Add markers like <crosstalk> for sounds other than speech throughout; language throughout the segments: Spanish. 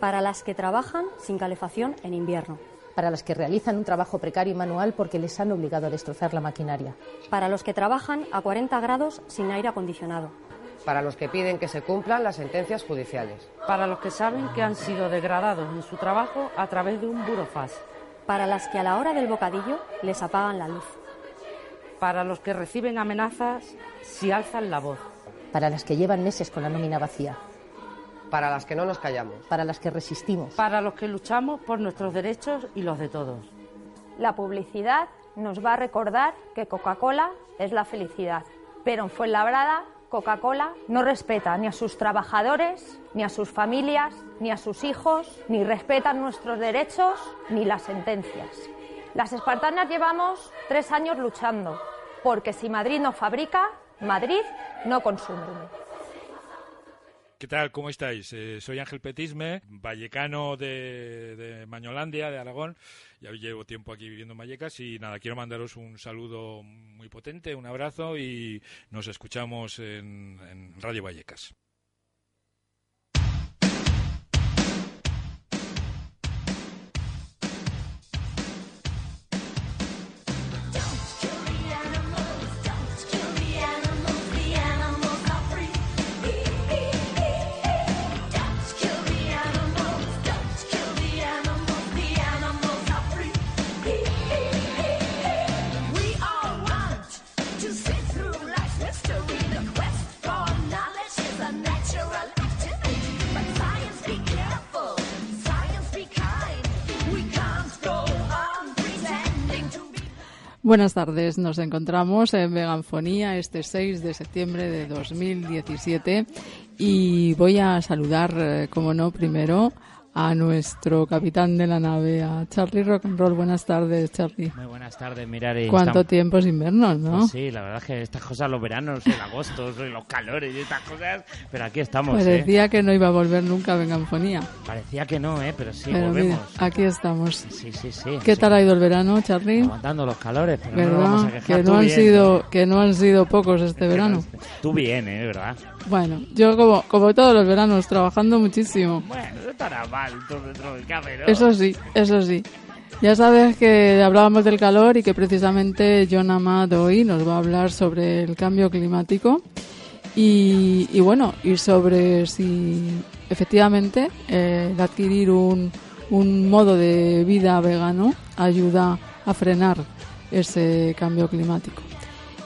Para las que trabajan sin calefacción en invierno. Para las que realizan un trabajo precario y manual porque les han obligado a destrozar la maquinaria. Para los que trabajan a 40 grados sin aire acondicionado. Para los que piden que se cumplan las sentencias judiciales. Para los que saben que han sido degradados en su trabajo a través de un burofax. Para las que a la hora del bocadillo les apagan la luz. Para los que reciben amenazas si alzan la voz. Para las que llevan meses con la nómina vacía. Para las que no nos callamos. Para las que resistimos. Para los que luchamos por nuestros derechos y los de todos. La publicidad nos va a recordar que Coca-Cola es la felicidad. Pero en Fuenlabrada, Coca-Cola no respeta ni a sus trabajadores, ni a sus familias, ni a sus hijos, ni respetan nuestros derechos, ni las sentencias. Las espartanas llevamos tres años luchando, porque si Madrid no fabrica, Madrid no consume. ¿Qué tal? ¿Cómo estáis? Eh, soy Ángel Petisme, vallecano de, de, Mañolandia, de Aragón. Ya llevo tiempo aquí viviendo en Vallecas y nada, quiero mandaros un saludo muy potente, un abrazo y nos escuchamos en, en Radio Vallecas. Buenas tardes, nos encontramos en Veganfonía este 6 de septiembre de 2017 y voy a saludar, eh, como no, primero a nuestro capitán de la nave, a Charlie Rock and Roll. Buenas tardes, Charlie. Muy buenas tardes, Mirari. ¿Cuánto tiempo es invierno, no? Pues sí, la verdad es que estas cosas, los veranos, el agosto, <laughs> los calores y estas cosas, pero aquí estamos. ¿eh? Parecía que no iba a volver nunca a Venganfonía. Parecía que no, ¿eh? Pero sí, pero volvemos. Mira, aquí estamos. Sí, sí, sí. ¿Qué sí. tal ha ido el verano, Charlie? Aguantando los calores, pero ¿verdad? no nos vamos a quejar. Que no, han bien, sido, ¿no? que no han sido pocos este verano. Tú bien, ¿eh? ¿Verdad? Bueno, yo como, como todos los veranos, trabajando muchísimo. Bueno, no estará mal todo ¿no? Eso sí, eso sí. Ya sabes que hablábamos del calor y que precisamente John Amad hoy nos va a hablar sobre el cambio climático y, y bueno, y sobre si efectivamente eh, el adquirir un, un modo de vida vegano ayuda a frenar ese cambio climático.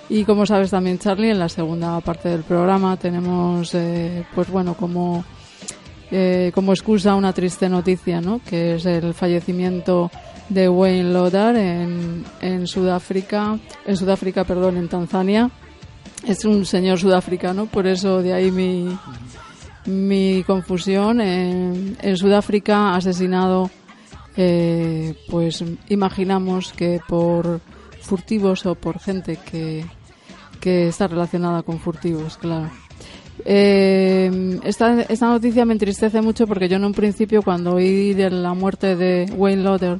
Y como sabes también, Charlie, en la segunda parte del programa tenemos, eh, pues bueno, como, eh, como excusa una triste noticia, ¿no? Que es el fallecimiento de Wayne Lodar en, en Sudáfrica, en Sudáfrica, perdón, en Tanzania. Es un señor sudafricano, por eso de ahí mi, mi confusión. En, en Sudáfrica, asesinado, eh, pues imaginamos que por furtivos o por gente que, que está relacionada con furtivos, claro. Eh, esta, esta noticia me entristece mucho porque yo en un principio cuando oí de la muerte de Wayne Loder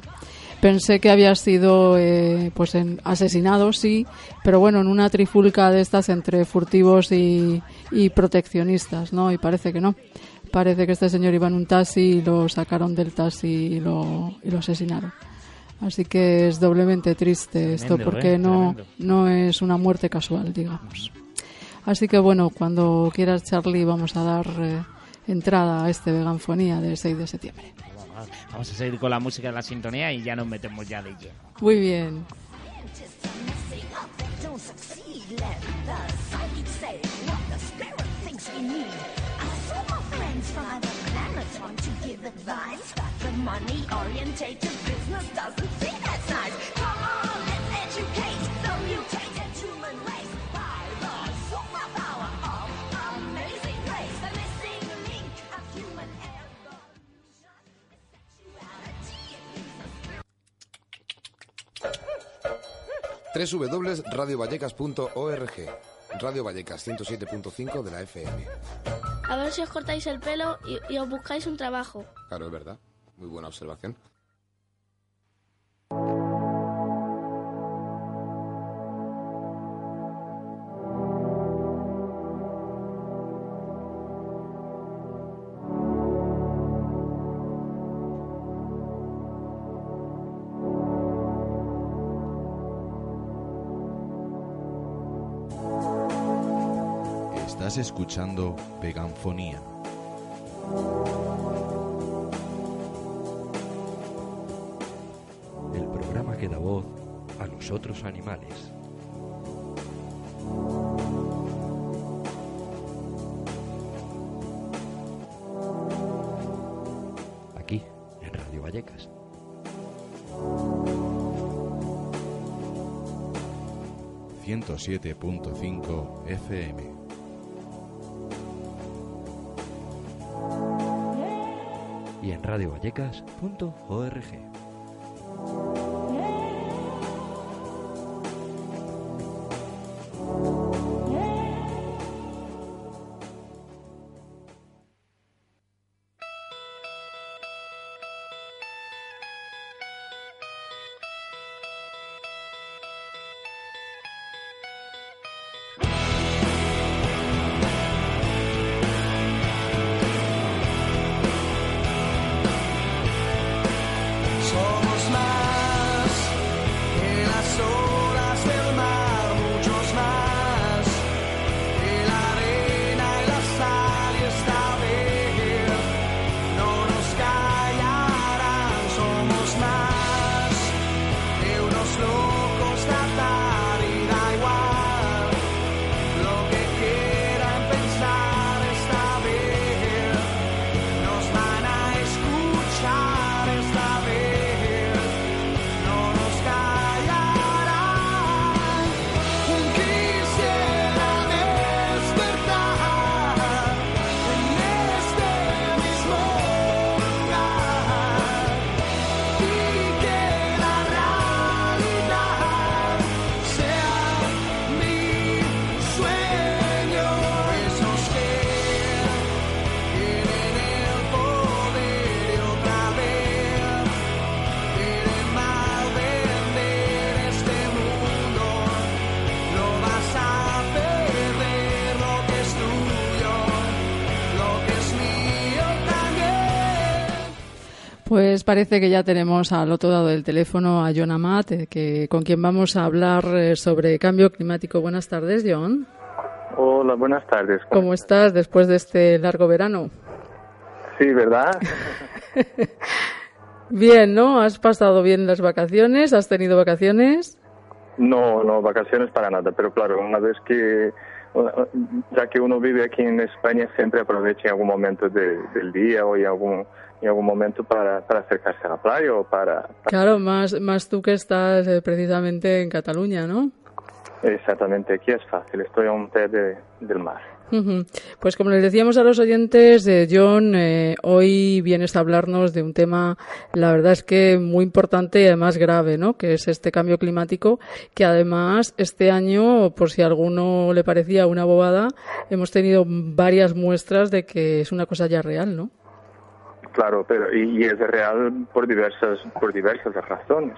pensé que había sido eh, pues en, asesinado, sí, pero bueno, en una trifulca de estas entre furtivos y, y proteccionistas, ¿no? Y parece que no. Parece que este señor iba en un taxi y lo sacaron del taxi y lo, y lo asesinaron. Así que es doblemente triste esto Tremendo, porque ¿eh? no, Tremendo. no es una muerte casual, digamos. Así que bueno, cuando quieras Charlie vamos a dar eh, entrada a este veganfonía del 6 de septiembre. Vamos a seguir con la música de la sintonía y ya nos metemos ya de lleno. Muy bien. www.radiovallecas.org Radio Vallecas 107.5 de la FM. A ver si os cortáis el pelo y, y os buscáis un trabajo. Claro, es verdad. Muy buena observación. Estás escuchando Veganfonía. Programa que da voz a los otros animales. Aquí, en Radio Vallecas. ...107.5 FM. y en radiovallecas.org. Pues parece que ya tenemos al otro lado del teléfono a John Amat, eh, que, con quien vamos a hablar eh, sobre cambio climático. Buenas tardes, John. Hola, buenas tardes. ¿Cómo estás después de este largo verano? Sí, ¿verdad? <laughs> Bien, ¿no? ¿Has pasado bien las vacaciones? ¿Has tenido vacaciones? No, no, vacaciones para nada, pero claro, una vez que, ya que uno vive aquí en España, siempre aprovecha en algún momento de- del día o en algún, en algún momento para, para acercarse a la playa o para... Claro, más, más tú que estás eh, precisamente en Cataluña, ¿no? Exactamente, aquí es fácil, estoy a un de- del mar. Pues como les decíamos a los oyentes, eh, John, eh, hoy vienes a hablarnos de un tema, la verdad es que muy importante y además grave, ¿no? Que es este cambio climático, que además este año, por si a alguno le parecía una bobada, hemos tenido varias muestras de que es una cosa ya real, ¿no? Claro, pero y, y es real por diversas por diversas razones.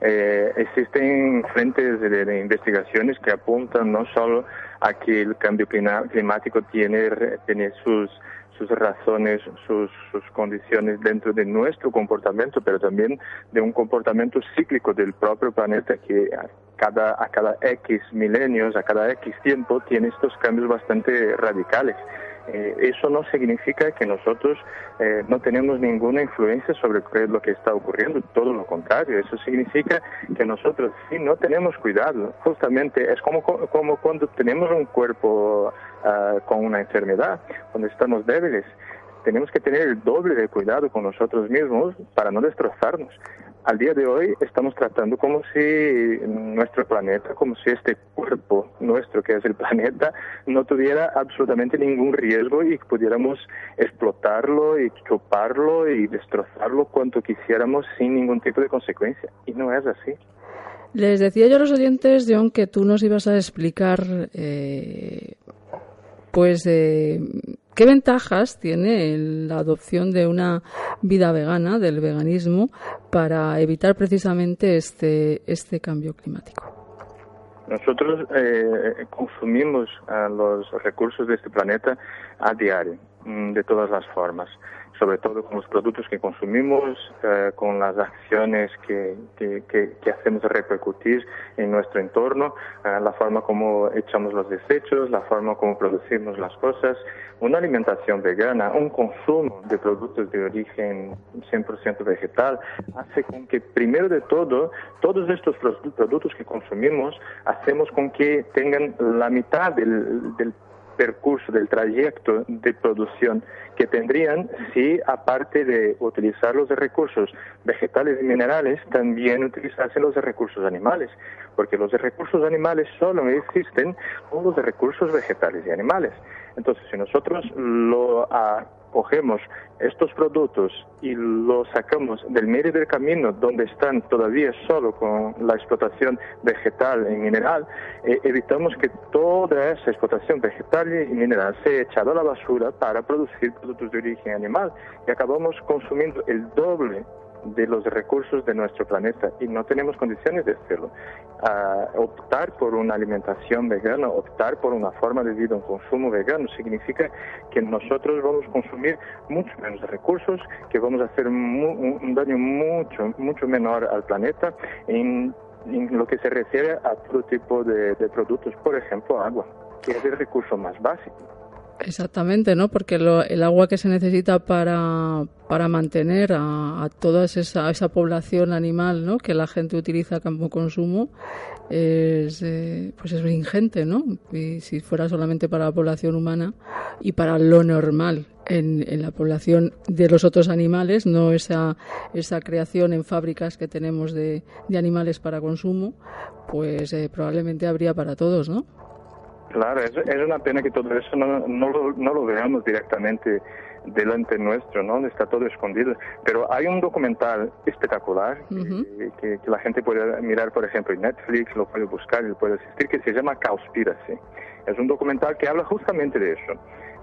Eh, existen frentes de, investigaciones que apuntan no solo a que el cambio climático tiene tiene sus sus razones, sus, sus condiciones dentro de nuestro comportamiento, pero también de un comportamiento cíclico del propio planeta que a cada, a cada X milenios, a cada X tiempo, tiene estos cambios bastante radicales. Eh, eso no significa que nosotros eh, no tenemos ninguna influencia sobre lo que está ocurriendo, todo lo contrario, eso significa que nosotros si no tenemos cuidado, justamente es como, como cuando tenemos un cuerpo ah, con una enfermedad, cuando estamos débiles, tenemos que tener el doble de cuidado con nosotros mismos para no destrozarnos. Al día de hoy estamos tratando como si nuestro planeta, como si este cuerpo nuestro que es el <laughs> planeta, no tuviera absolutamente ningún riesgo y pudiéramos explotarlo y chuparlo y destrozarlo cuanto quisiéramos sin ningún tipo de consecuencia. Y no es así. Les decía yo a los oyentes, John, que tú nos ibas a explicar, eh, pues, eh, qué ventajas tiene la adopción de una vida vegana, del veganismo, para evitar precisamente este, este cambio climático. Nosotros eh, consumimos ah, los recursos de este planeta a diario, mm, de todas las formas. Sobre todo con los productos que consumimos, eh, con las acciones que, que, que- que hacemos repercutir en nuestro entorno, eh, la forma como echamos los desechos, la forma como producimos las cosas. Una alimentación vegana, un consumo de productos de origen 100% vegetal, hace con que, primero de todo, todos estos pro- productos que consumimos, hacemos con que tengan la mitad del, del percurso, del trayecto de producción que tendrían si, aparte de utilizar los recursos vegetales y minerales, también utilizasen los recursos animales, porque los recursos animales solo existen con los recursos vegetales y animales. Entonces, si nosotros lo ah, cogemos estos productos y los sacamos del medio del camino donde están todavía solo con la explotación vegetal y mineral, eh, evitamos que toda esa explotación vegetal y mineral sea echada a la basura para producir productos de origen animal. Y acabamos consumiendo el doble de los recursos de nuestro planeta y no tenemos condiciones de hacerlo. Ah, optar por una alimentación vegana, optar por una forma de vida, un consumo vegano, significa que nosotros vamos a consumir mucho menos recursos, que vamos a hacer mu- un daño mucho, mucho menor al planeta en, lo que se refiere a todo tipo de productos, por ejemplo, agua, que es el recurso más básico. Exactamente, ¿no? Porque lo- el agua que se necesita para, para mantener a, a toda esa, esa población animal, ¿no? Que la gente utiliza como consumo es, eh, pues es ingente, ¿no? Y si fuera solamente para la población humana y para lo normal en, en la población de los otros animales, no esa, esa creación en fábricas que tenemos de, de animales para consumo, pues eh, probablemente habría para todos, ¿no? Claro, es, es una pena que todo eso no, no, lo, no lo veamos directamente delante nuestro, ¿no? Está todo escondido. Pero hay un documental espectacular que, que- que la gente puede mirar, por ejemplo, en Netflix, lo puede buscar y lo puede asistir, que se llama Cowspiracy. Es un documental que habla justamente de eso.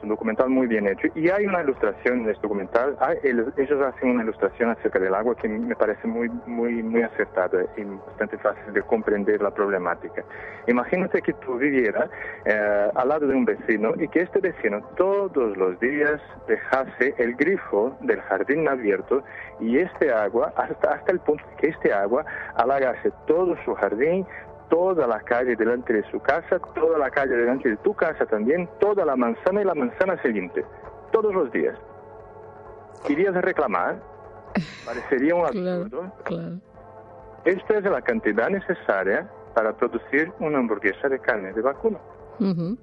Un documental muy bien hecho. Y hay una ilustración en este documental. Hay- el- ellos hacen una ilustración acerca del agua que me parece muy, muy, muy acertada y bastante fácil de comprender la problemática. Imagínate que tú vivieras eh, al lado de un vecino y que este vecino todos los días dejase el grifo del jardín abierto y este agua, hasta, hasta el punto que este agua halagase todo su jardín, toda la calle delante de su casa, toda la calle delante de tu casa también, toda la manzana y la manzana siguiente, todos los días. ¿Irías a reclamar? <laughs> Parecería un absurdo. Claro. Esta es la cantidad necesaria para producir una hamburguesa de carne de vacuno. Ujú.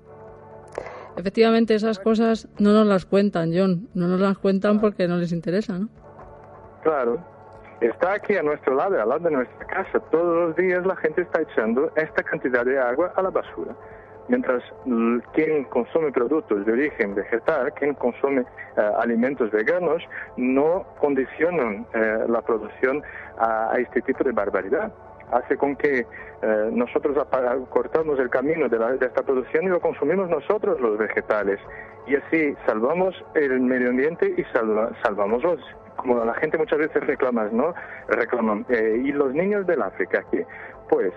Efectivamente, esas cosas no nos las cuentan, John. No nos las cuentan porque no les interesa, ¿no? Claro. Está aquí a nuestro lado, al lado de nuestra casa. Todos los días la gente está echando esta cantidad de agua a la basura. Mientras l- quien consume productos de origen vegetal, quien consume eh, alimentos veganos, no condicionan eh, la producción a, este tipo de barbaridad. Hace con que eh, nosotros cortamos el camino de, la- de esta producción y lo consumimos nosotros los vegetales. Y así salvamos el medio ambiente y salva- salvamos los, como la gente muchas veces reclama, ¿no? Reclaman. eh, y los niños del África, que, pues,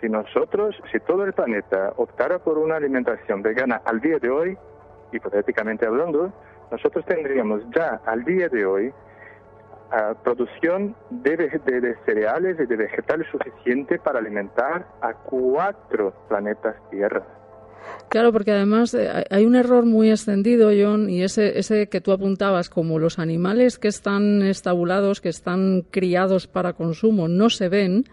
si nosotros, si todo el planeta optara por una alimentación vegana al día de hoy, hipotéticamente hablando, nosotros tendríamos ya al día de hoy ah, producción de- de cereales y de vegetales suficiente para alimentar a cuatro planetas Tierra. Claro, porque además eh, hay- un error muy extendido, John, y ese, ese que tú apuntabas, como los animales que están estabulados, que están criados para consumo, no se ven,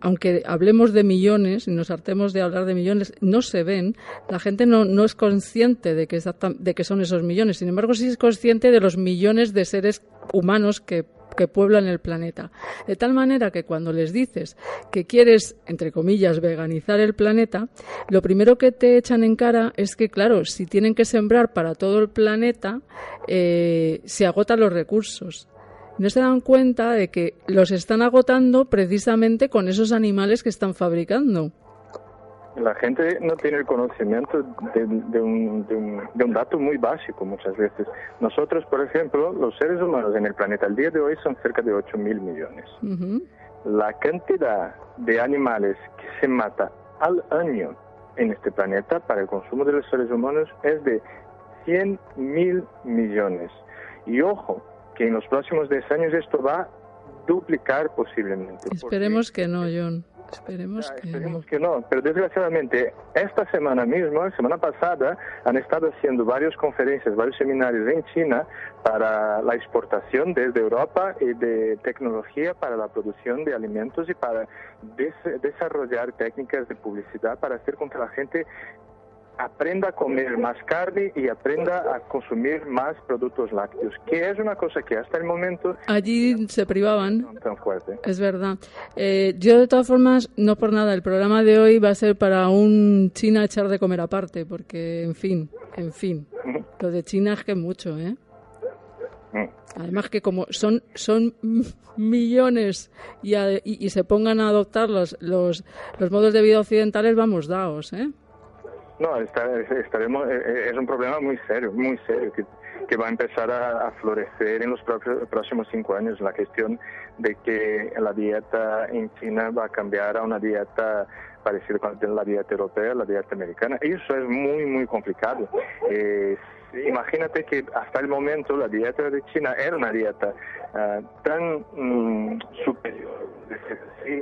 aunque hablemos de millones y nos hartemos de hablar de millones, no se ven, la gente no, es consciente de de que son esos millones. Sin embargo, sí es consciente de los millones de seres humanos que que pueblan el planeta. De tal manera que cuando les dices que quieres, entre comillas, veganizar el planeta, lo primero que te echan en cara es que, claro, si tienen que sembrar para todo el planeta, eh, se agotan los recursos. No se dan cuenta de que los están agotando precisamente con esos animales que están fabricando. La gente no tiene el conocimiento de, de un, de, un, de un dato muy básico muchas veces. Nosotros, por ejemplo, los seres humanos en el planeta al día de hoy son cerca de 8 mil millones. Ujú. La cantidad de animales que se mata al año en este planeta para el consumo de los seres humanos es de 100 mil millones. Y ojo, que en los próximos 10 años esto va a duplicar posiblemente. Esperemos que no, John. Esperemos que Esperemos que no, pero desgraciadamente esta semana mismo, semana pasada, han estado haciendo varias conferencias, varios seminarios en China para la exportación desde Europa y de tecnología para la producción de alimentos y para des- desarrollar técnicas de publicidad para hacer con que la gente aprenda a comer más carne y aprenda a consumir más productos lácteos, que es una cosa que hasta el momento allí se privaban. no tan fuerte. Es verdad. Eh, yo, de todas formas, no por nada, el programa de hoy va a ser para un China echar de comer aparte, porque, en fin, en fin, lo de China es que es mucho, ¿eh? Además que como son, son millones y, a- y, y se pongan a adoptar los, los, los modos de vida occidentales, vamos daos, ¿eh? No, está- estaremos, eh, eh, es un problema muy serio, muy serio, que, va a empezar a, florecer en los próximos cinco años. La cuestión de que la dieta en China va a cambiar a una dieta parecida con la dieta europea, la dieta americana. Eso es muy, muy complicado. Eh, imagínate que hasta el momento la dieta de China era una dieta ah, tan mm, superior,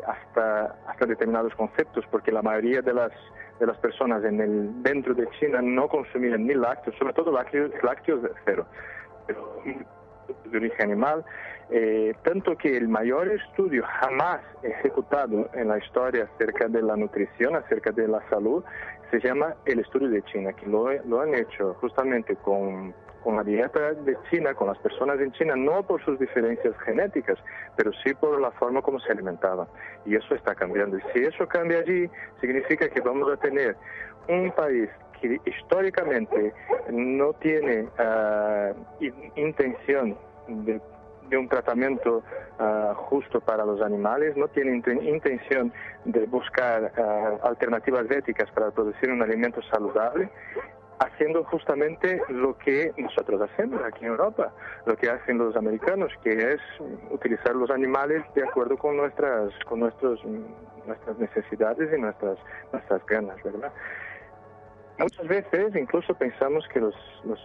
hasta, hasta determinados conceptos, porque la mayoría de las de las personas en el dentro de China no consumían ni lácteos, sobre todo lácteos, lácteos cero, pero de origen animal, eh, tanto que el mayor estudio jamás ejecutado en la historia acerca de la nutrición, acerca de la salud, se llama el estudio de China, que lo, lo han hecho justamente con, con la dieta de China, con las personas en China, no por sus diferencias genéticas, pero sí por la forma como se alimentaban. Y eso está cambiando. Y si eso cambia allí, significa que vamos a tener un país que históricamente no tiene in- intención de, un tratamiento ah, justo para los animales, no tiene inten- intención de buscar ah, alternativas éticas para producir un alimento saludable, haciendo justamente lo que nosotros hacemos aquí en Europa, lo que hacen los americanos, que es utilizar los animales de acuerdo con nuestras, con nuestros, nuestras necesidades y nuestras, nuestras ganas, ¿verdad? Muchas veces incluso pensamos que los, los,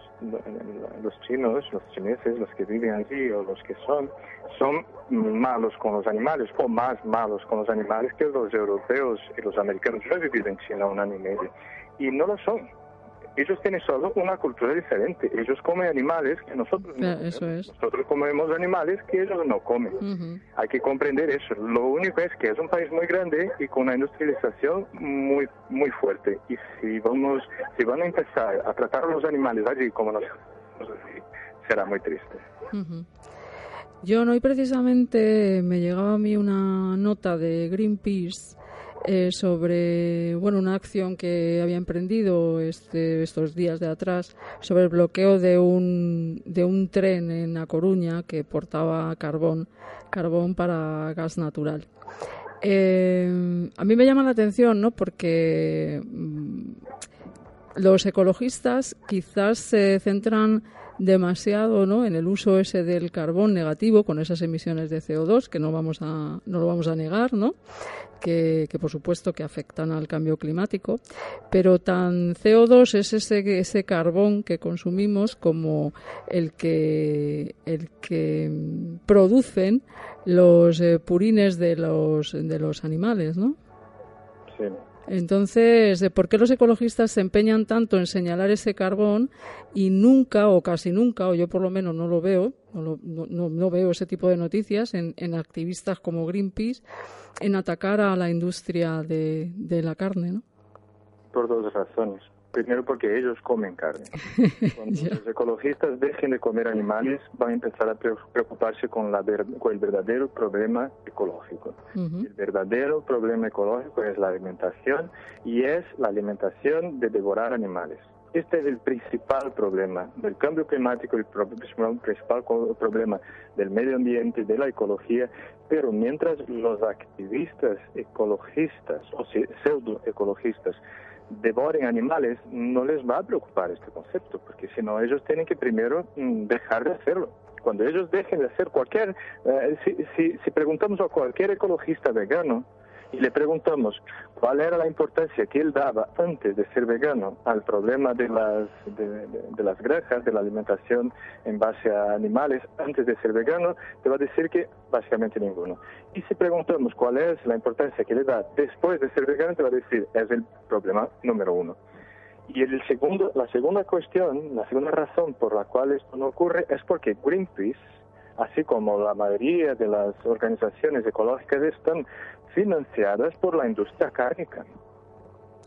los chinos, los chineses, los que viven allí o los que son, son malos con los animales o más malos con los animales que los europeos y los americanos. Yo he vivido en China un año y medio y no lo son. Ellos tienen solo una cultura diferente. Ellos comen animales que nosotros no. Eso es. Nosotros comemos animales que ellos no comen. Ujú. Hay que comprender eso. Lo único es que es un país muy grande y con una industrialización muy muy fuerte. Y si vamos, si van a empezar a tratar a los animales allí como nosotros, será muy triste. Ujú. John, hoy precisamente me llegaba a mí una nota de Greenpeace eh, sobre bueno una acción que había emprendido este, estos días de atrás sobre el bloqueo de un de un tren en A Coruña que portaba carbón carbón para gas natural. Eh, a mí me llama la atención, ¿no? Porque mm, los ecologistas quizás se centran demasiado ¿no? en el uso ese del carbón negativo con esas emisiones de CO2 que no vamos a no lo vamos a negar no que, que por supuesto que afectan al cambio climático pero tan CO2 es ese ese carbón que consumimos como el que el que producen los eh, purines de los de los animales no. Entonces, ¿de ¿por qué los ecologistas se empeñan tanto en señalar ese carbón y nunca, o casi nunca, o yo por lo menos no lo veo, no- no- no veo ese tipo de noticias en, en activistas como Greenpeace, en atacar a la industria de, de la carne, ¿no? Por dos razones. Primero porque ellos comen carne. <laughs> Cuando los ecologistas dejen de comer animales, van a empezar a pre- preocuparse con, la ver- con el verdadero problema ecológico. El verdadero problema ecológico es la alimentación y es la alimentación de devorar animales. Este es el principal problema del cambio climático, el principal problema del medio ambiente, de la ecología, pero mientras los activistas ecologistas o se- pseudoecologistas devoren animales, no les va a preocupar este concepto, porque si no, ellos tienen que primero mm, dejar de hacerlo. Cuando ellos dejen de hacer cualquier, eh, si, si, si preguntamos a cualquier ecologista vegano, y le preguntamos cuál era la importancia que él daba antes de ser vegano al problema de las, de, las granjas, de la alimentación en base a animales antes de ser vegano, te va a decir que básicamente ninguno. Y si preguntamos cuál es la importancia que le da después de ser vegano, te va a decir es el problema número uno. Y el segundo, la segunda cuestión, la segunda razón por la cual esto no ocurre es porque Greenpeace, así como la mayoría de las organizaciones ecológicas, están financiadas por la industria cárnica.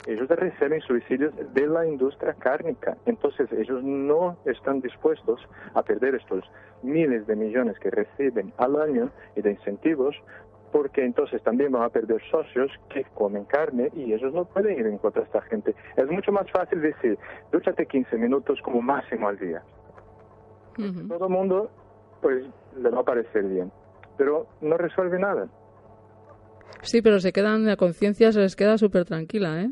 Ellos reciben subsidios de la industria cárnica. Entonces ellos no están dispuestos a perder estos miles de millones que reciben al año y de incentivos porque entonces también van a perder socios que comen carne y ellos no pueden ir en contra de esta gente. Es mucho más fácil decir, dúchate 15 minutos como máximo al día. Todo el mundo, pues, le va a parecer bien, pero no resuelve nada. Sí, pero se quedan, la conciencia se les queda súper tranquila, ¿eh?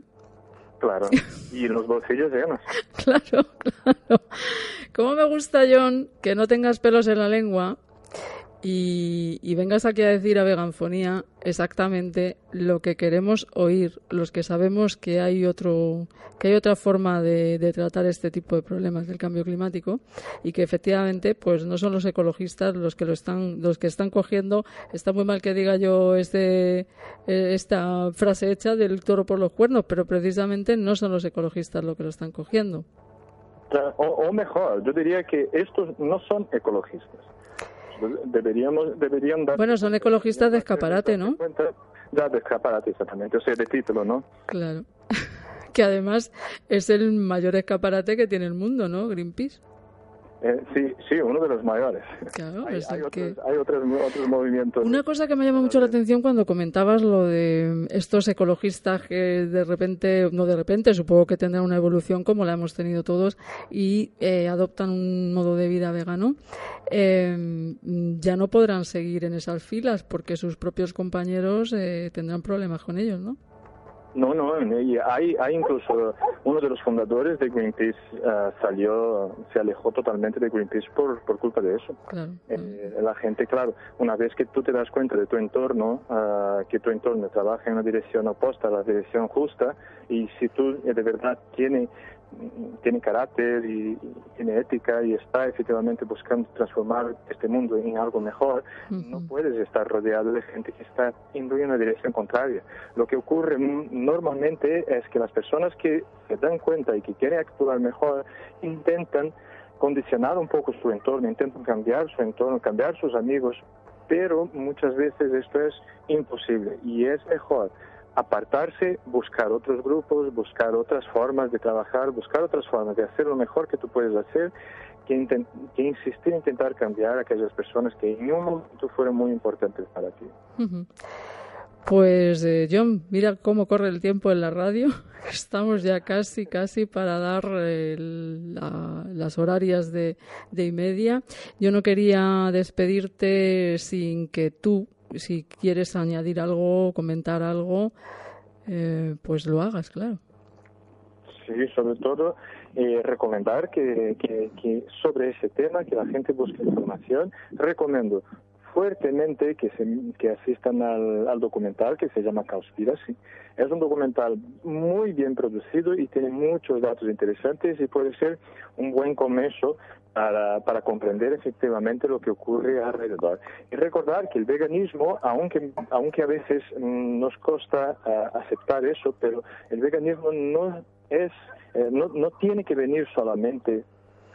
Claro, <laughs> y los bolsillos llenos. Claro, <laughs> claro. ¿Cómo me gusta, John, que no tengas pelos en la lengua y, y vengas aquí a decir a Veganfonía exactamente lo que queremos oír, los que sabemos que hay otro, que hay otra forma de, tratar este tipo de problemas del cambio climático y que efectivamente, pues no son los ecologistas los que lo están, los que están cogiendo. Está muy mal que diga yo este, esta frase hecha del toro por los cuernos, pero precisamente no son los ecologistas los que lo están cogiendo. O mejor, yo diría que estos no son ecologistas. Deberíamos, deberían dar Bueno, son ecologistas de escaparate, ¿no? ya de escaparate exactamente, o sea, de título, ¿no? Claro. <laughs> que además es el mayor escaparate que tiene el mundo, ¿no? Greenpeace. Eh, sí, sí, uno de los mayores. Claro, hay, es hay el otros, que- hay otros, otros movimientos. Una cosa que me llama mucho la atención cuando comentabas lo de estos ecologistas que de repente, no de repente, supongo que tendrán una evolución como la hemos tenido todos y eh, adoptan un modo de vida vegano, eh, ya no podrán seguir en esas filas porque sus propios compañeros eh, tendrán problemas con ellos, ¿no? No, no, y hay, hay incluso uno de los fundadores de Greenpeace eh, salió, se alejó totalmente de Greenpeace por, por culpa de eso. Claro. Eh, la gente, claro, una vez que tú te das cuenta de tu entorno, ah, que tu entorno trabaja en una dirección opuesta a la dirección justa, y si tú eh, de verdad tiene, tiene carácter y, tiene ética y está efectivamente buscando transformar este mundo en algo mejor, no puedes estar rodeado de gente que está yendo en una dirección contraria. Lo que ocurre normalmente es que las personas que se dan cuenta y que quieren actuar mejor intentan condicionar un poco su entorno, intentan cambiar su entorno, cambiar sus amigos, pero muchas veces esto es imposible y es mejor apartarse, buscar otros grupos, buscar otras formas de trabajar, buscar otras formas de hacer lo mejor que tú puedes hacer, que, insistir en intentar cambiar a aquellas personas que en un momento fueron muy importantes para ti. Pues eh, John, mira cómo corre el tiempo en la radio. <laughs> Estamos ya casi, casi para dar eh, la- las horarias de, de y media. Yo no quería despedirte sin que tú, si quieres añadir algo, comentar algo, eh, pues lo hagas, claro. Sí, sobre todo eh, recomendar que, sobre ese tema, que la gente busque información. Recomiendo fuertemente que, se, que asistan al, al documental que se llama Conspiracy. Es un documental muy bien producido y tiene muchos datos interesantes y puede ser un buen comienzo para, para comprender efectivamente lo que ocurre alrededor. Y recordar que el veganismo, aunque, aunque a veces mm, nos cuesta ah, aceptar eso, pero el veganismo no es, eh, no, no tiene que venir solamente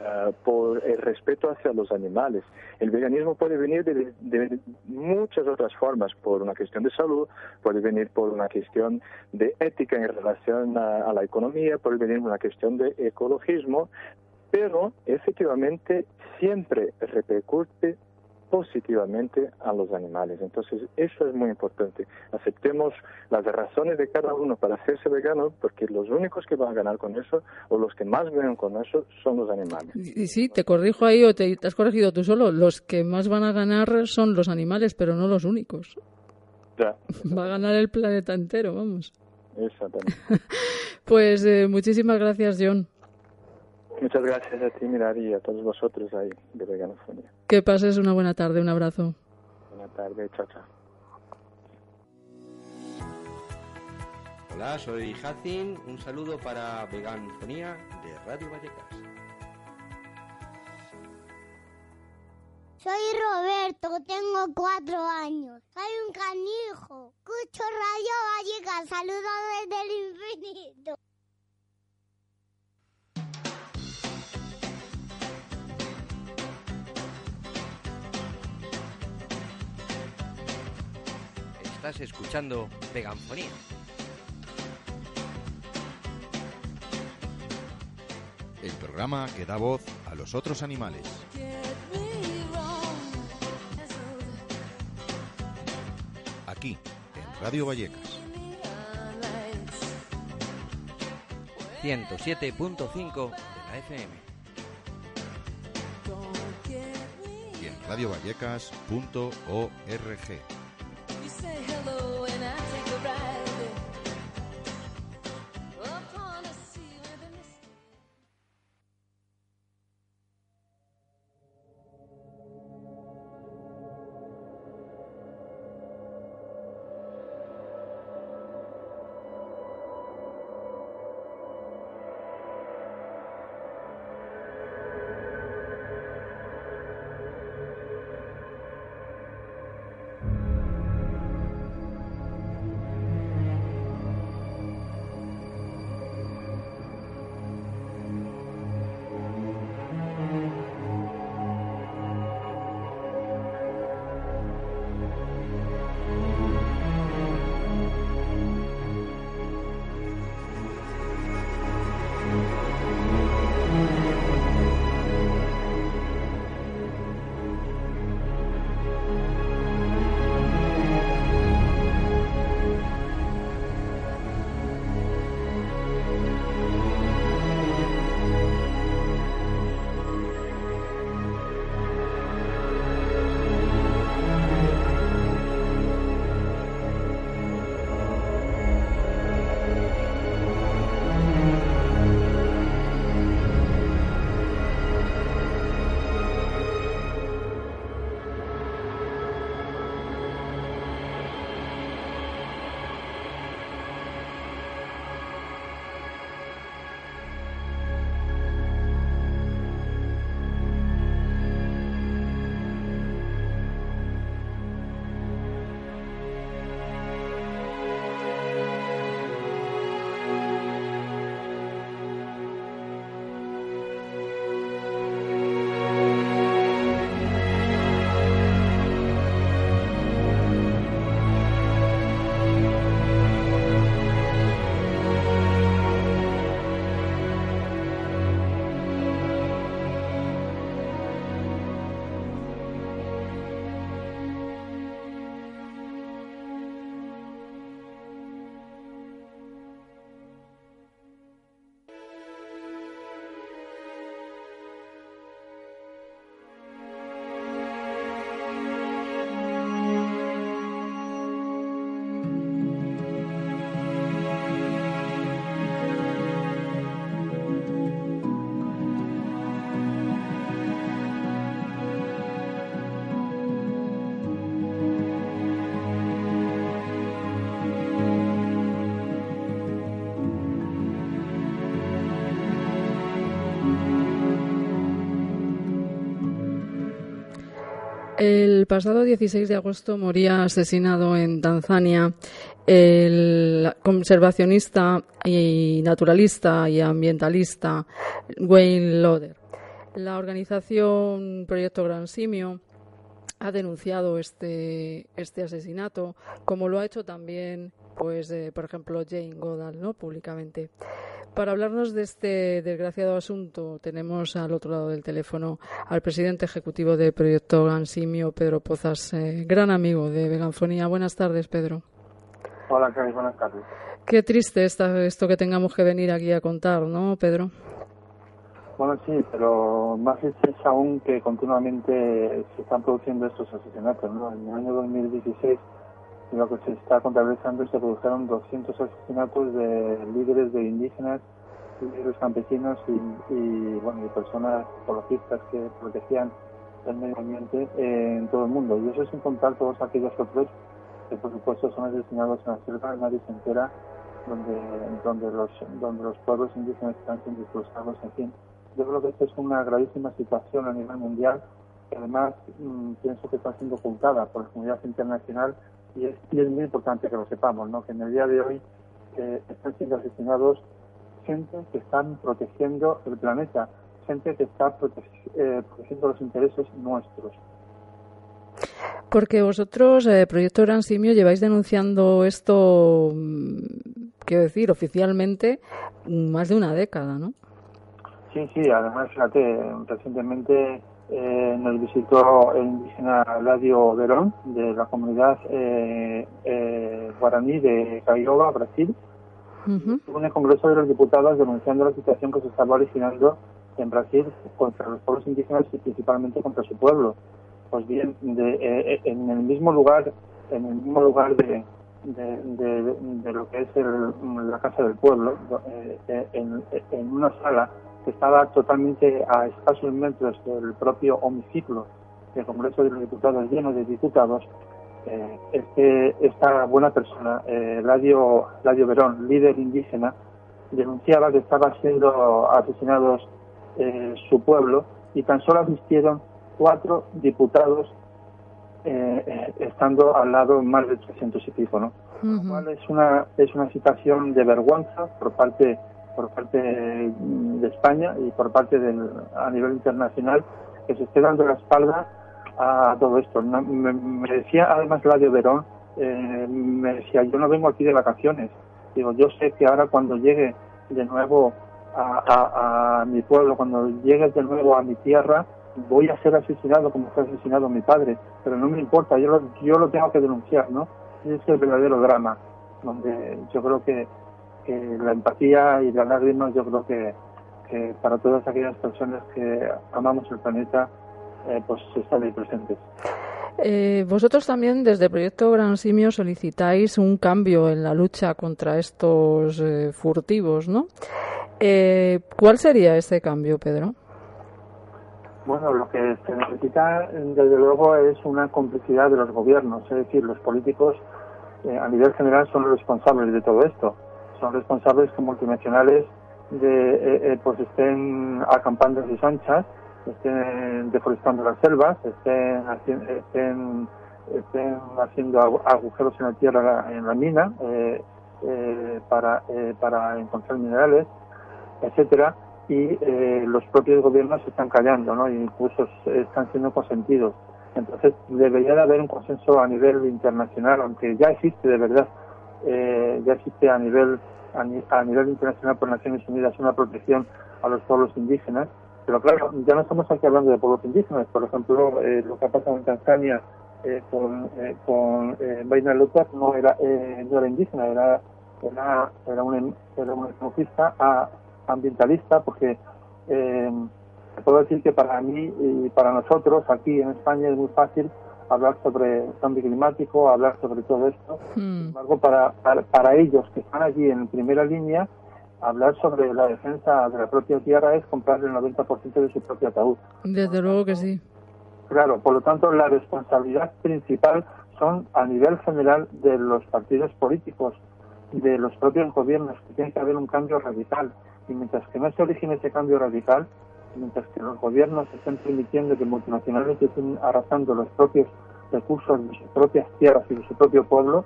ah, por el respeto hacia los animales. El veganismo puede venir de, de muchas otras formas, por una cuestión de salud, puede venir por una cuestión de ética en relación a, a la economía, puede venir por una cuestión de ecologismo, pero efectivamente siempre repercute positivamente a los animales. Entonces, eso es muy importante. Aceptemos las razones de cada uno para hacerse vegano, porque los únicos que van a ganar con eso, o los que más ganan con eso, son los animales. Y y sí, te corrijo ahí o te, te has corregido tú solo. Los que más van a ganar son los animales, pero no los únicos. Ya, Va a ganar el planeta entero, vamos. exactamente. <laughs> Pues eh, muchísimas gracias, John. Muchas gracias a ti, Mirar, y a todos vosotros ahí de Veganofonía. Que pases una buena tarde, un abrazo. Buenas tardes, chao, chao. Hola, soy Hacin. Un saludo para Veganfonía de Radio Vallecas. Soy Roberto, tengo cuatro años. Soy un canijo. Escucho Radio Vallecas. Saludos desde el infinito. Estás escuchando Veganfonía. El programa que da voz a los otros animales. Aquí, en Radio Vallecas. 107.5 de la FM. Y en radiovallecas.org. pasado 16 de agosto moría asesinado en Tanzania el conservacionista y naturalista y ambientalista Wayne Loder. La organización Proyecto Gran Simio ha denunciado este, este asesinato, como lo ha hecho también, pues, eh, por ejemplo, Jane Goodall, ¿no? públicamente. Para hablarnos de este desgraciado asunto, tenemos al otro lado del teléfono al presidente ejecutivo de Proyecto Gansimio, Pedro Pozas, eh, gran amigo de Veganfonía. Buenas tardes, Pedro. Hola, Cari, buenas tardes. Qué triste está esto que tengamos que venir aquí a contar, ¿no, Pedro? Bueno, sí, pero más triste es aún que continuamente se están produciendo estos asesinatos. ¿no? En el año 2016 lo que se está contabilizando se produjeron 200 asesinatos de líderes de indígenas, líderes campesinos y, y bueno, y personas ecologistas que protegían el medio ambiente en todo el mundo. Y eso sin contar todos aquellos otros que, por supuesto, son asesinados en la selva, nadie se entera donde, donde, los, donde los pueblos indígenas están siendo expulsados, en fin. Yo creo que esto es una gravísima situación a nivel mundial, que además mm, pienso que está siendo ocultada por la comunidad internacional y es, y es muy importante que lo sepamos, ¿no? que en el día de hoy eh, están siendo asesinados gente que están protegiendo el planeta, gente que está eh, protegiendo los intereses nuestros. Porque vosotros, eh, Proyecto Gran Simio, lleváis denunciando esto, mm, quiero decir, oficialmente, mm, más de una década, ¿no? Sí, sí, además, fíjate, recientemente eh, nos visitó el indígena Ladio Verón de la comunidad eh, eh, guaraní de Caioba, Brasil, Estuvo en el Congreso de los Diputados denunciando la situación que se estaba originando en Brasil contra los pueblos indígenas y principalmente contra su pueblo. Pues bien, de, eh, en el mismo lugar, en el mismo lugar de, de, de- de lo que es el- la casa del pueblo, eh, en, en una sala que estaba totalmente a escasos metros del propio hemiciclo del Congreso de los Diputados, lleno de diputados, eh, este, esta buena persona, eh, Ladio, Ladio Verón, líder indígena, denunciaba que estaba siendo asesinados eh, su pueblo y tan solo asistieron cuatro diputados eh, eh, estando al lado más de 300 y pico, ¿no? Lo cual es una es una situación de vergüenza por parte por parte de España y por parte del a nivel internacional que se esté dando la espalda a todo esto. Me, decía además Ladio Verón, eh, me decía, yo no vengo aquí de vacaciones. Digo, yo sé que ahora cuando llegue de nuevo a mi pueblo, cuando llegue de nuevo a mi tierra, voy a ser asesinado como fue asesinado mi padre, pero no me importa, yo lo, yo lo tengo que denunciar, ¿no? Ese es el verdadero drama, donde yo creo que, que la empatía y las lágrimas, yo creo que, que para todas aquellas personas que amamos el planeta, eh, pues están ahí presentes. Eh, vosotros también desde Proyecto Gran Simio solicitáis un cambio en la lucha contra estos eh, furtivos, ¿no? Eh, ¿Cuál sería ese cambio, Pedro? Bueno, lo que se necesita, desde luego, es una complicidad de los gobiernos, es decir, los políticos eh, a nivel general son los responsables de todo esto. Son responsables que multinacionales de, eh, eh, pues estén acampando en sus anchas, estén deforestando las selvas, estén, estén, estén haciendo agu- agujeros en la tierra, en la mina, eh, eh, para, eh, para encontrar minerales, etcétera y los propios gobiernos se están callando, ¿no? E incluso están siendo consentidos. Entonces debería de haber un consenso a nivel internacional, aunque ya existe de verdad, eh, ya existe a nivel a, ni- a nivel internacional por Naciones Unidas una protección a los pueblos indígenas, pero claro, ya no estamos aquí hablando de pueblos indígenas, por ejemplo, eh, lo que ha pasado en Tanzania eh, con, eh, con eh, Baina Luther no era, eh, no era indígena, era, era, era un, era un ecologista a- ambientalista, porque eh, puedo decir que para mí y para nosotros aquí en España es muy fácil hablar sobre cambio climático, hablar sobre todo esto. Sin embargo, para, para, para ellos que están allí en primera línea, hablar sobre la defensa de la propia tierra es comprarle el 90% de su propio ataúd. Desde luego que sí. Claro, por lo tanto, la responsabilidad principal son a nivel general de los partidos políticos, de los propios gobiernos, que tiene que haber un cambio radical. Y mientras que no se origine ese cambio radical, mientras que los gobiernos estén permitiendo que multinacionales estén arrasando los propios recursos de sus propias tierras y de su propio pueblo,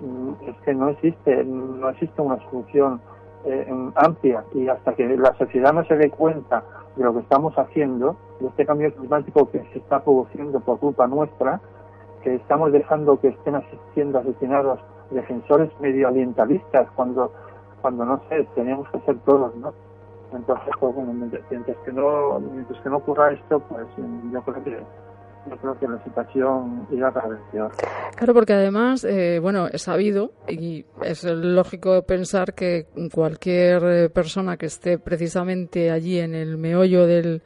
mm, es que no existe, no existe una solución eh, amplia y hasta que la sociedad no se dé cuenta de lo que estamos haciendo, de este cambio climático que se está produciendo por culpa nuestra, que estamos dejando que estén siendo asesinados defensores medioambientalistas cuando, cuando no sé, tenemos que ser todos, ¿no? Entonces, pues bueno, mientras, que no, mientras que no ocurra esto, pues mm, yo creo que yo creo que la situación irá cada peor. Claro, porque además, eh, bueno, es sabido y es lógico pensar que cualquier eh, persona que esté precisamente allí en el meollo del,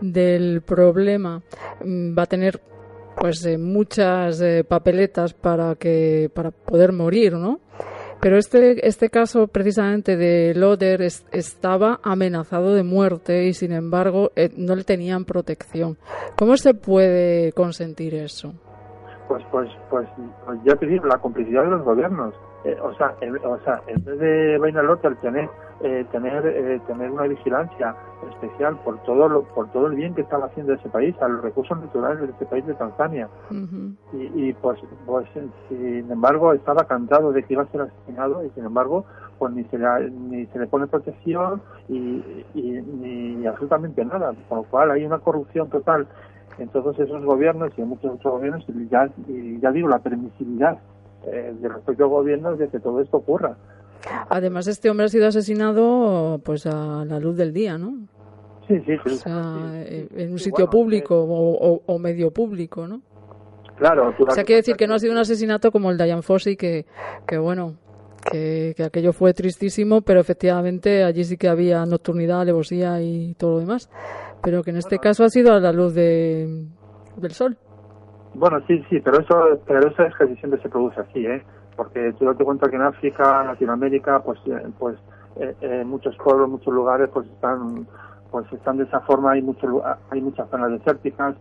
del problema mm, va a tener pues eh, muchas eh, papeletas para que para poder morir, ¿no? Pero este, este caso precisamente de Loder es- estaba amenazado de muerte y sin embargo eh, no le tenían protección. ¿Cómo se puede consentir eso? Pues, pues, pues, pues ya te digo, la complicidad de los gobiernos. Eh, o sea, en, o sea, en vez de vaina loca, el tener eh, tener eh, tener una vigilancia especial por todo lo, por todo el bien que estaba haciendo ese país, a los recursos naturales de ese país de Tanzania. Y, y pues, pues sin embargo estaba cantado de que iba a ser asesinado y sin embargo pues ni se le, ni se le pone protección y, y ni absolutamente nada, con lo cual hay una corrupción total en todos esos gobiernos y en muchos otros gobiernos y ya, y ya digo la permisividad eh, de los propios gobiernos de que todo esto ocurra. Además, este hombre ha sido asesinado pues a la luz del día, ¿no? Sí, sí, sí. O sea, eh, en un sitio público o, o- o medio público, ¿no? Claro, O sea, quiere decir que no ha sido un asesinato como el de Ian Fossey, que, que bueno, que, que aquello fue tristísimo, pero efectivamente allí sí que había nocturnidad, alevosía y todo lo demás. Pero que en este caso ha sido a la luz de, del sol. Bueno, sí, sí, pero eso, pero eso es casi siempre se produce así, ¿eh? Porque tú date cuenta que en África, Latinoamérica, pues, eh, pues, eh, eh, muchos pueblos, muchos lugares, pues están, pues están de esa forma. Hay muchos, hay muchas zonas desérticas.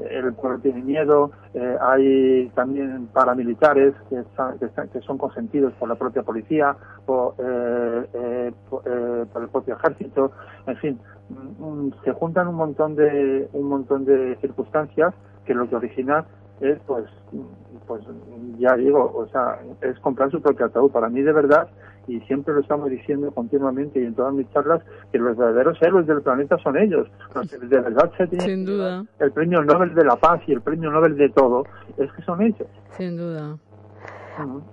eh, El pueblo tiene miedo. eh, hay también paramilitares que, están- que, están- que son consentidos por la propia policía, por, por, por el propio ejército. En fin, mm, mm, se juntan un montón de, un montón de circunstancias que lo que origina es pues pues ya digo o sea es comprar su propio ataúd. Para mí de verdad y siempre lo estamos diciendo continuamente y en todas mis charlas que los verdaderos héroes del planeta son ellos. Los que de verdad se tienen Sin duda, el premio Nobel de la paz y el premio Nobel de todo es que son ellos. Sin duda.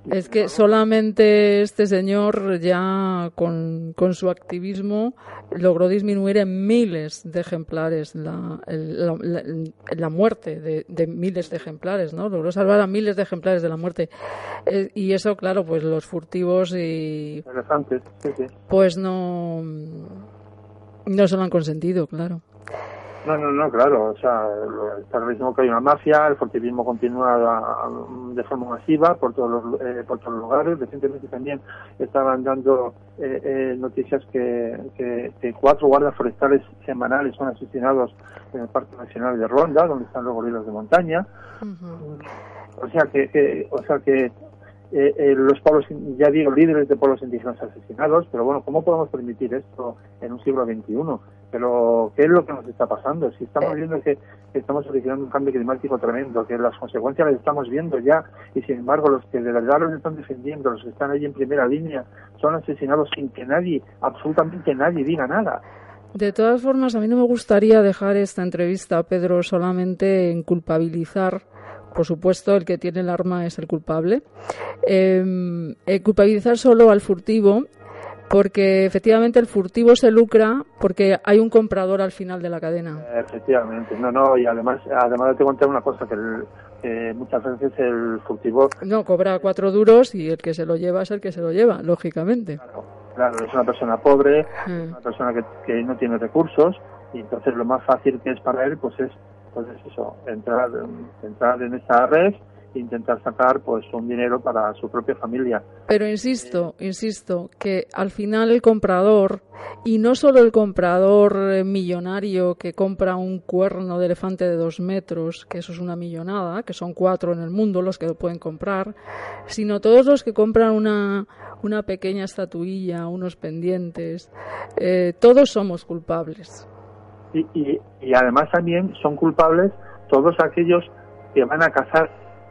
Es que solamente este señor ya con, con su activismo logró disminuir en miles de ejemplares la, el- la, la- la muerte de, de miles de ejemplares, ¿no? Logró salvar a miles de ejemplares de la muerte. Eh, y eso, claro, pues los furtivos y pues no, no se lo han consentido, claro. No, no, no, claro. O sea, está clarísimo que hay una mafia, el furtivismo continúa a- de forma masiva por todos los, eh, por todos los lugares. Recientemente también estaban dando eh, eh, noticias que, que, que cuatro guardas forestales semanales son asesinados en el Parque Nacional de Ronda, donde están los gorilas de montaña. O sea que, que- o sea que eh, eh, los pueblos, ya digo, líderes de pueblos indígenas asesinados, pero bueno, ¿cómo podemos permitir esto en un siglo XXI? Pero, ¿qué es lo que nos está pasando? Si estamos viendo que, estamos originando un cambio climático tremendo, que las consecuencias las estamos viendo ya, y sin embargo los que de verdad los están defendiendo, los que están ahí en primera línea, son asesinados sin que nadie, absolutamente nadie diga nada. De todas formas, a mí no me gustaría dejar esta entrevista, Pedro, solamente en culpabilizar. Por supuesto, el que tiene el arma es el culpable. Eh, eh, culpabilizar solo al furtivo, porque efectivamente el furtivo se lucra porque hay un comprador al final de la cadena. Efectivamente, no, no, y además, además te contar una cosa, que, el- que muchas veces el furtivo No, cobra cuatro duros y el que se lo lleva es el que se lo lleva, lógicamente. Claro, es una persona pobre, Mm. una persona que, que no tiene recursos y entonces lo más fácil que es para él pues es pues es eso, entrar, entrar en esta red intentar sacar pues un dinero para su propia familia. Pero insisto, insisto, que al final el comprador, y no solo el comprador eh, millonario que compra un cuerno de elefante de dos metros, que eso es una millonada, que son cuatro en el mundo los que lo pueden comprar, sino todos los que compran una, una pequeña estatuilla, unos pendientes, eh, todos somos culpables. Y, y, y además también son culpables todos aquellos que van a cazar,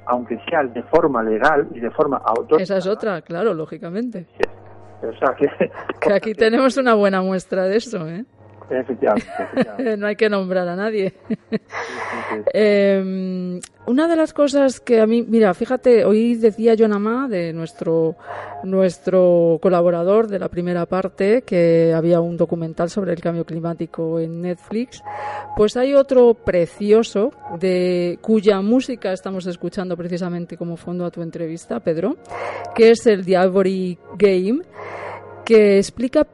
aunque sea de forma legal y de forma autónoma. Esa es otra, claro, lógicamente. O sea que, Que aquí <laughs> tenemos una buena muestra de eso, ¿eh? Efectivamente, efectivamente. <laughs> no hay que nombrar a nadie. Eh, una de las cosas que a mí, mira, fíjate, hoy decía John Amá, de nuestro, nuestro colaborador de la primera parte, que había un documental sobre el cambio climático en Netflix. Pues hay otro precioso, de cuya música estamos escuchando precisamente como fondo a tu entrevista, Pedro, que es el Ivory Game, que explica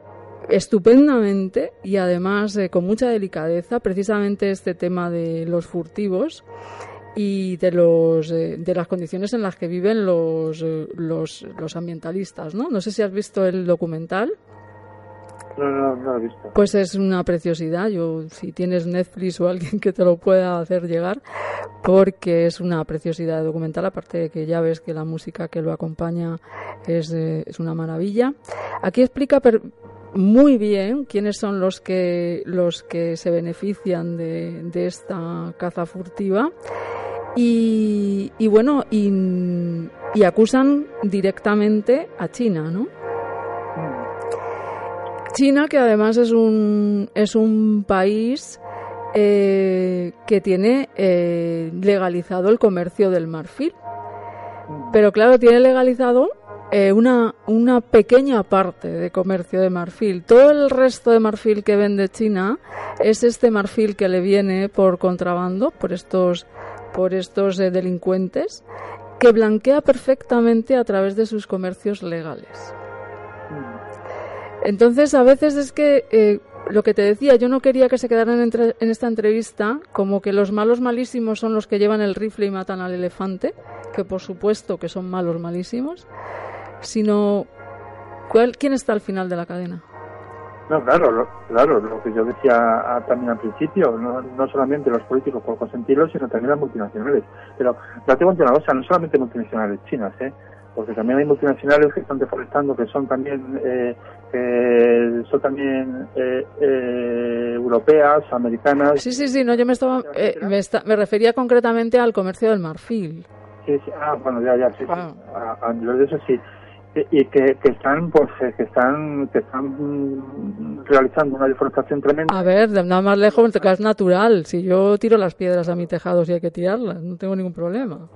estupendamente y además eh, con mucha delicadeza precisamente este tema de los furtivos y de los eh, de las condiciones en las que viven los, eh, los los ambientalistas no no sé si has visto el documental No, no, no lo he visto. Pues es una preciosidad. Yo, si tienes Netflix o alguien que te lo pueda hacer llegar, porque es una preciosidad de documental, aparte de que ya ves que la música que lo acompaña es, eh, es una maravilla. Aquí explica per- muy bien quiénes son los que los que se benefician de, de esta caza furtiva y, y bueno y, acusan directamente a China, ¿no? China, que además es un, es un país eh, que tiene eh, legalizado el comercio del marfil. Pero claro, tiene legalizado eh, una, una pequeña parte de comercio de marfil. Todo el resto de marfil que vende China es este marfil que le viene por contrabando, por estos, por estos eh, delincuentes, que blanquea perfectamente a través de sus comercios legales. Entonces, a veces es que eh, lo que te decía, yo no quería que se quedaran en esta entrevista como que los malos malísimos son los que llevan el rifle y matan al elefante, que por supuesto que son malos malísimos, sino ¿cuál, quién está al final de la cadena. No, claro, lo, claro, lo que yo decía ah, también al principio, no, no solamente los políticos por consentirlo, sino también las multinacionales. Pero date cuenta de una cosa, no solamente multinacionales chinas, ¿eh? porque también hay multinacionales que están deforestando, que son también, eh, que son también eh, eh, europeas, americanas. Sí, sí, sí, no, yo me estaba, eh, me, esta- me refería concretamente al comercio del marfil. Sí, sí, ah, bueno, ya, ya, sí, sí. A, a nivel de eso sí. Y, que, que están, pues, eh, que están, que están mm, realizando una deforestación tremenda. A ver, nada más lejos, que es natural. Si yo tiro las piedras a mi tejado, si hay que tirarlas, no tengo ningún problema.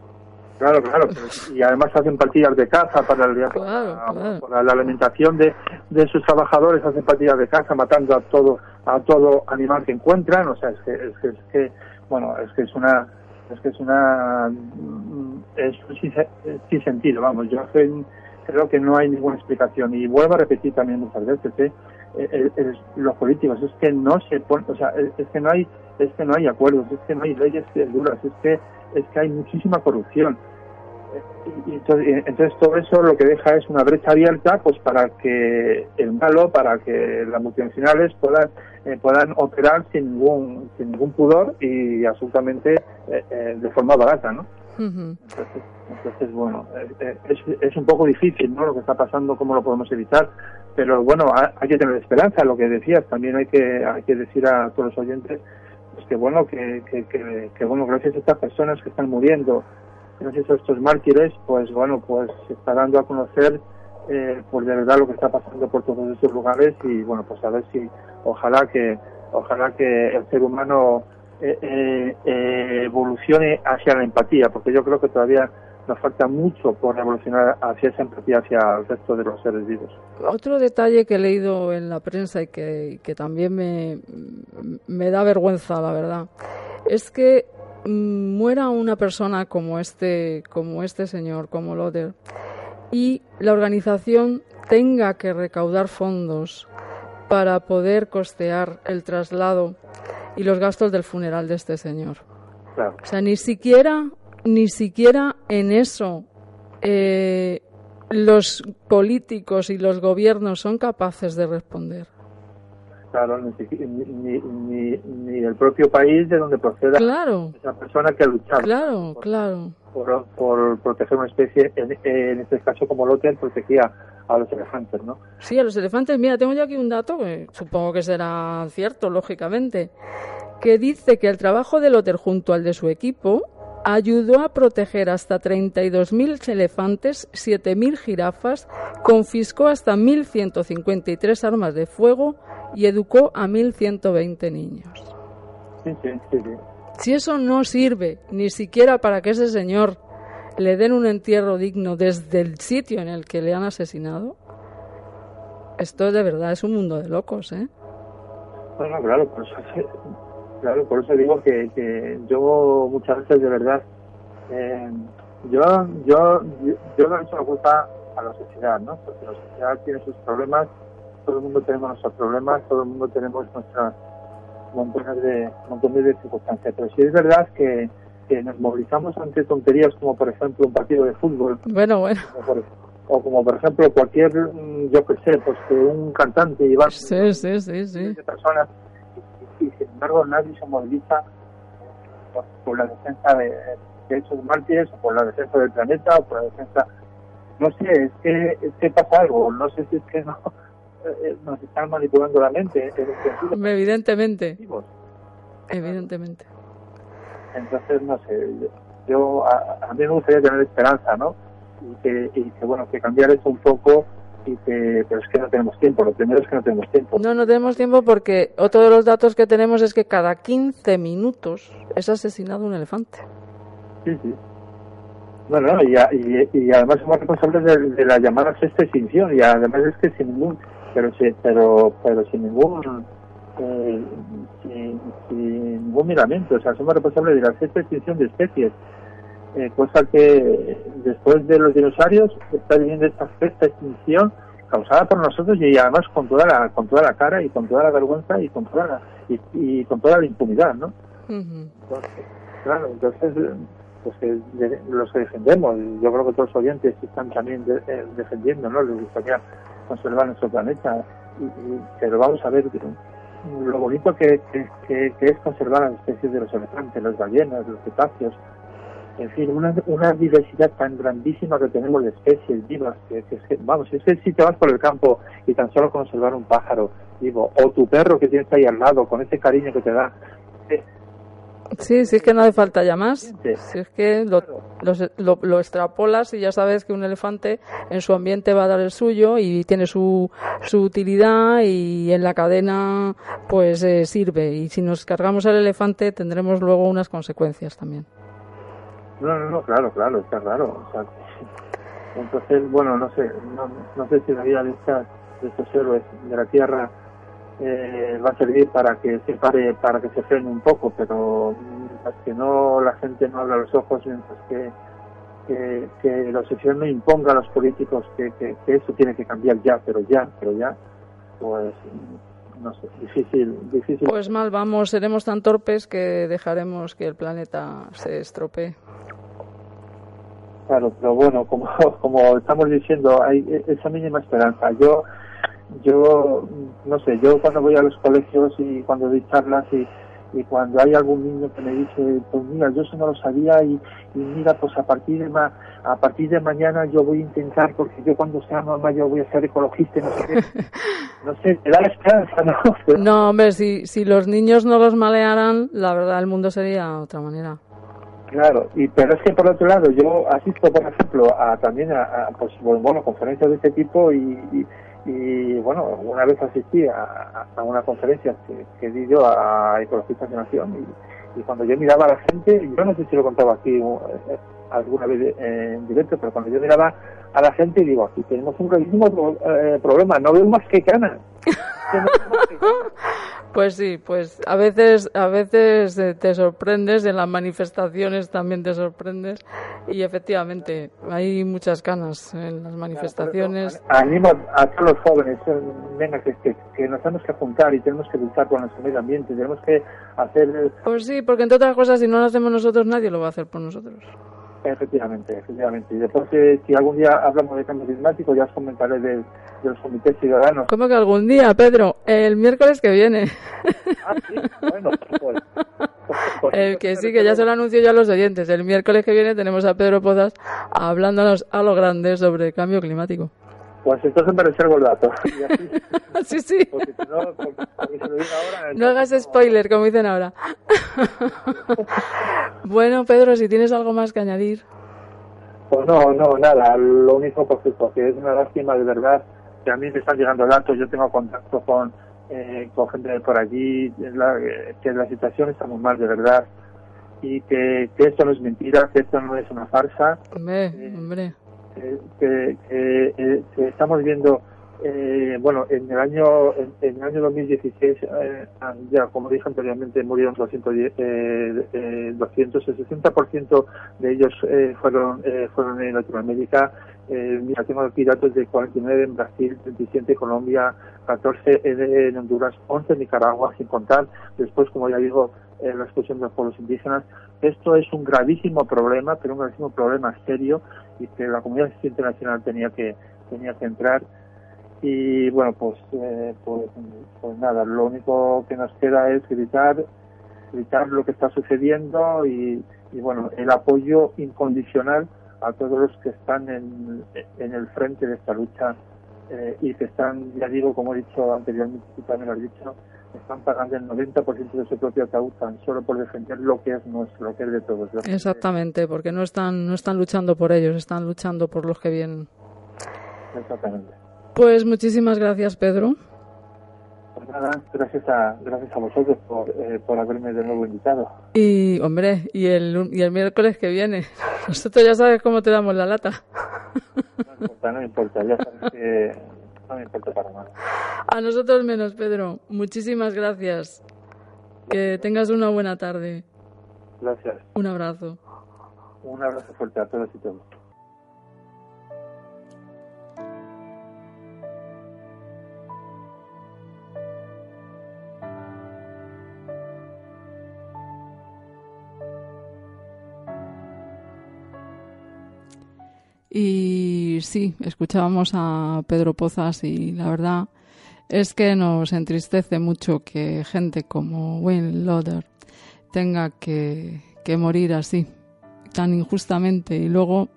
Claro, claro, <laughs> y además hacen partidas de caza para, el- para- para la alimentación de, de sus trabajadores, hacen partidas de caza matando a todo a todo animal que encuentran, o sea, es que es que, es que bueno, es que es una es que es una mm, es sin, sin sentido, vamos, yo creo, creo que no hay ninguna explicación y vuelvo a repetir también muchas veces, ¿eh? El- el- los políticos es que no se ponen, o sea, es, que no hay es que no hay acuerdos, es que no hay leyes duras, es que es que hay muchísima corrupción. Y- y entonces, entonces todo eso lo que deja es una brecha abierta pues para que el malo, para que las multinacionales puedan eh, puedan operar sin ningún sin ningún pudor y absolutamente eh, eh, de forma barata, ¿no? Entonces, entonces bueno, eh, eh, es, un poco difícil, ¿no? Lo que está pasando, cómo lo podemos evitar, pero bueno, ha- hay que tener esperanza, lo que decías, también hay que hay que decir a todos los oyentes pues que bueno que, que, que, bueno gracias a estas personas que están muriendo gracias a estos mártires pues bueno pues se está dando a conocer eh, pues de verdad lo que está pasando por todos estos lugares y bueno pues a ver si ojalá que ojalá que el ser humano eh, eh, eh, evolucione hacia la empatía porque yo creo que todavía nos falta mucho por evolucionar hacia esa empatía hacia el resto de los seres vivos. Otro detalle que he leído en la prensa y que, que también me, me da vergüenza, la verdad, es que mm, muera una persona como este, como este señor, como Loder, y la organización tenga que recaudar fondos para poder costear el traslado y los gastos del funeral de este señor. claro O sea, ni siquiera, ni siquiera en eso eh, los políticos y los gobiernos son capaces de responder. claro ni, ni, ni, ni el propio país de donde proceda Claro. esa persona que ha luchado Claro, claro. por, por proteger una especie, en, en este caso como Lothar protegía a los elefantes, ¿no? Sí, a los elefantes. Mira, tengo yo aquí un dato que supongo que será cierto, lógicamente, que dice que el trabajo de Lotter junto al de su equipo ayudó a proteger hasta 32.000 elefantes, 7.000 jirafas, confiscó hasta 1.153 armas de fuego y educó a 1.120 niños. Sí, sí, sí, sí. Si eso no sirve ni siquiera para que ese señor le den un entierro digno desde el sitio en el que le han asesinado, esto de verdad es un mundo de locos, ¿eh? Bueno, claro, por eso, claro, por eso digo que, que yo muchas veces de verdad, eh, yo, yo, yo, yo le he hecho la culpa a la sociedad, ¿no? Porque la sociedad tiene sus problemas, todo el mundo tenemos nuestros problemas, todo el mundo tenemos nuestras montones de, montones de circunstancias, pero sí es verdad que, que nos movilizamos ante tonterías como por ejemplo un partido de fútbol, Bueno, bueno. o como por ejemplo cualquier, mm, yo que sé, pues que un cantante llevar Sí, sí, sí, sí. de personas y, y, sin embargo nadie se moviliza por, por la defensa de, de esos mártires o por la defensa del planeta o por la defensa no sé es que es que pasa algo no sé si es que no <laughs> eh, nos están manipulando la mente en el sentido Evidentemente. Evidentemente. Entonces no sé yo, a, a mí me gustaría tener esperanza no y que, y que bueno que cambiar eso un poco y que pero es que no tenemos tiempo lo primero es que no tenemos tiempo No, no tenemos tiempo porque otro de los datos que tenemos es que cada 15 minutos es asesinado un elefante. Sí, sí. Bueno, no, y, a- y, y además somos responsables de, de la llamada sexta extinción y además es que sin ningún, pero sí, pero, pero sin ningún, eh, sin, sin ningún miramiento, o sea, somos responsables de la sexta extinción de especies, eh, cosa que después de los dinosaurios está viviendo esta sexta extinción causada por nosotros y además con toda la, con toda la cara y con toda la vergüenza y con toda la, y, y con toda la impunidad, ¿no? Entonces, claro, entonces, eh, pues que de- los que defendemos, yo creo que todos los oyentes están también de- eh, defendiendo, ¿no? Les gustaría conservar nuestro planeta, y, y- pero vamos a ver lo bonito que, es conservar las especies de los elefantes, las ballenas, los cetáceos, en fin, una, una diversidad tan grandísima que tenemos de especies vivas, que, que vamos, es que si te vas por el campo y tan solo conservar un pájaro vivo, o tu perro que tienes ahí al lado, con ese cariño que te da, Sí, sí es que no hace falta ya más. Si es que lo, lo, lo extrapolas y ya sabes que un elefante en su ambiente va a dar el suyo y tiene su, su utilidad y en la cadena pues eh, sirve. Y si nos cargamos al elefante tendremos luego unas consecuencias también. No, no, no, claro, claro, está claro. O sea, entonces, bueno, no sé, no, no sé si la vida de, estas, de estos héroes de la Tierra eh, va a servir para que se pare, para que se frene un poco, pero mientras que no la gente no abra los ojos, mientras que, que, que la sociedad no imponga a los políticos que, que, que eso tiene que cambiar ya, pero ya, pero ya, pues no sé, difícil, difícil. Pues mal vamos, seremos tan torpes que dejaremos que el planeta se estropee. Claro, pero bueno, como, <laughs> como estamos diciendo, hay e- esa mínima esperanza. Yo, yo, no sé, yo cuando voy a los colegios y cuando doy charlas y, y cuando hay algún niño que me dice, pues mira, yo eso no lo sabía y, y mira, pues a partir de ma a partir de mañana yo voy a intentar, porque yo cuando sea mamá yo voy a ser ecologista y no sé qué. <laughs> No sé, te da la esperanza, ¿no? <laughs> No, hombre, si, si los niños no los malearan, la verdad el mundo sería de otra manera. Claro, y pero es que por otro lado yo asisto, por ejemplo, a también a, a, pues bueno conferencias de este tipo y, y, y, bueno una vez asistí a, una conferencia que, que di yo a Ecologistas de Nación y, y cuando yo miraba a la gente, yo no sé si lo contaba aquí eh, alguna vez eh, en directo, pero cuando yo miraba a la gente digo aquí tenemos un gravísimo eh, problema, no veo más que canas. <laughs> Pues sí, pues a veces, a veces eh, te sorprendes, en las manifestaciones también te sorprendes y efectivamente hay muchas canas en las manifestaciones. Animo a todos los jóvenes, eh, venga, que, que, que nos tenemos que juntar y tenemos que luchar por nuestro medio ambiente, tenemos que hacer... Pues sí, porque entre otras cosas, si no lo hacemos nosotros, nadie lo va a hacer por nosotros. Efectivamente, efectivamente. Y después, eh, si algún día hablamos de cambio climático, ya os comentaré de, de los comités ciudadanos. ¿Cómo que algún día, Pedro? El miércoles que viene. Ah, sí, bueno, pues, El que sí, que ya se lo anuncio yo a los oyentes. El miércoles que viene tenemos a Pedro Pozas hablándonos a lo grande sobre cambio climático. Pues entonces me reservo el dato. <laughs> Y así, sí, sí. porque si no, porque, porque si lo digo ahora... No hagas spoiler, como dicen ahora. <laughs> bueno, Pedro, si tienes algo más que añadir. Pues no, no, nada. Lo único, pues, porque es una lástima de verdad que a mí me están llegando datos. Yo tengo contacto con, eh, con gente de por allí, la, que la situación está muy mal, de verdad. Y que, que esto no es mentira, que esto no es una farsa. Hombre, hombre. Eh, que, que, eh, que estamos viendo eh, bueno en el año en, el año 2016 eh, ya como dije anteriormente murieron 210 eh, eh, 200 el 60% de ellos eh, fueron eh, fueron en Latinoamérica. Eh, mira tengo aquí datos de 49 en Brasil 37 en Colombia 14 en, Honduras 11 en Nicaragua sin contar después como ya digo eh, la expulsión de los pueblos indígenas. Esto es un gravísimo problema, pero un gravísimo problema serio y que la comunidad internacional tenía que tenía que entrar. Y bueno pues eh, pues, pues nada lo único que nos queda es gritar gritar lo que está sucediendo y, y bueno el apoyo incondicional a todos los que están en, en el frente de esta lucha eh, y que están ya digo como he dicho anteriormente también lo has dicho están pagando el 90% de su propio ataúd tan solo por defender lo que es nuestro, lo que es de todos. Exactamente, porque no están, no están luchando por ellos, están luchando por los que vienen. Exactamente. Pues muchísimas gracias, Pedro. Pues nada, gracias a, gracias a vosotros por, eh, por haberme de nuevo invitado. Y, hombre, y el, y el miércoles que viene. <laughs> Nosotros ya sabes cómo te damos la lata. No importa, no importa, ya sabes que no me importa para nada. A nosotros menos, Pedro. Muchísimas gracias. Que tengas una buena tarde. Gracias. Un abrazo. Un abrazo fuerte a todos y todos. Y sí, escuchábamos a Pedro Pozas y la verdad es que nos entristece mucho que gente como Wayne Loder tenga que, que morir así, tan injustamente y luego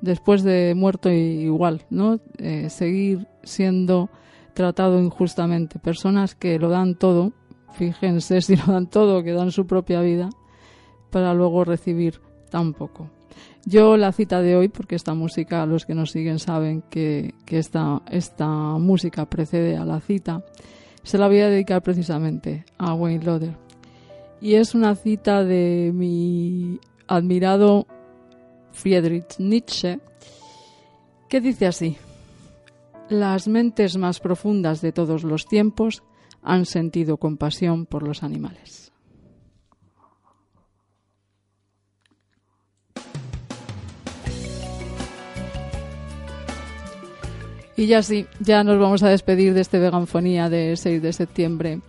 después de muerto igual, ¿no? Eh, seguir siendo tratado injustamente. Personas que lo dan todo, fíjense <laughs> si lo dan todo, que dan su propia vida, para luego recibir tan poco. Yo la cita de hoy, porque esta música, los que nos siguen saben que, esta, esta música precede a la cita, se la voy a dedicar precisamente a Wayne Loder. Y es una cita de mi admirado Friedrich Nietzsche, que dice así, las mentes más profundas de todos los tiempos han sentido compasión por los animales. Y ya sí, ya nos vamos a despedir de este Veganfonía de 6 de septiembre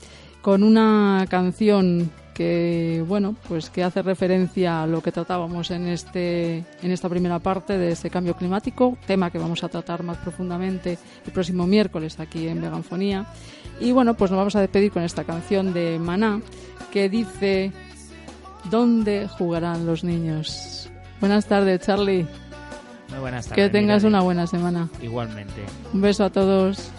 con una canción que bueno, pues que hace referencia a lo que tratábamos en este en esta primera parte de ese cambio climático, tema que vamos a tratar más profundamente el próximo miércoles aquí en Veganfonía. Y bueno, pues nos vamos a despedir con esta canción de Maná que dice ¿Dónde jugarán los niños? Buenas tardes, Charlie. Muy buenas tardes. Que tengas una buena semana. Igualmente. Un beso a todos.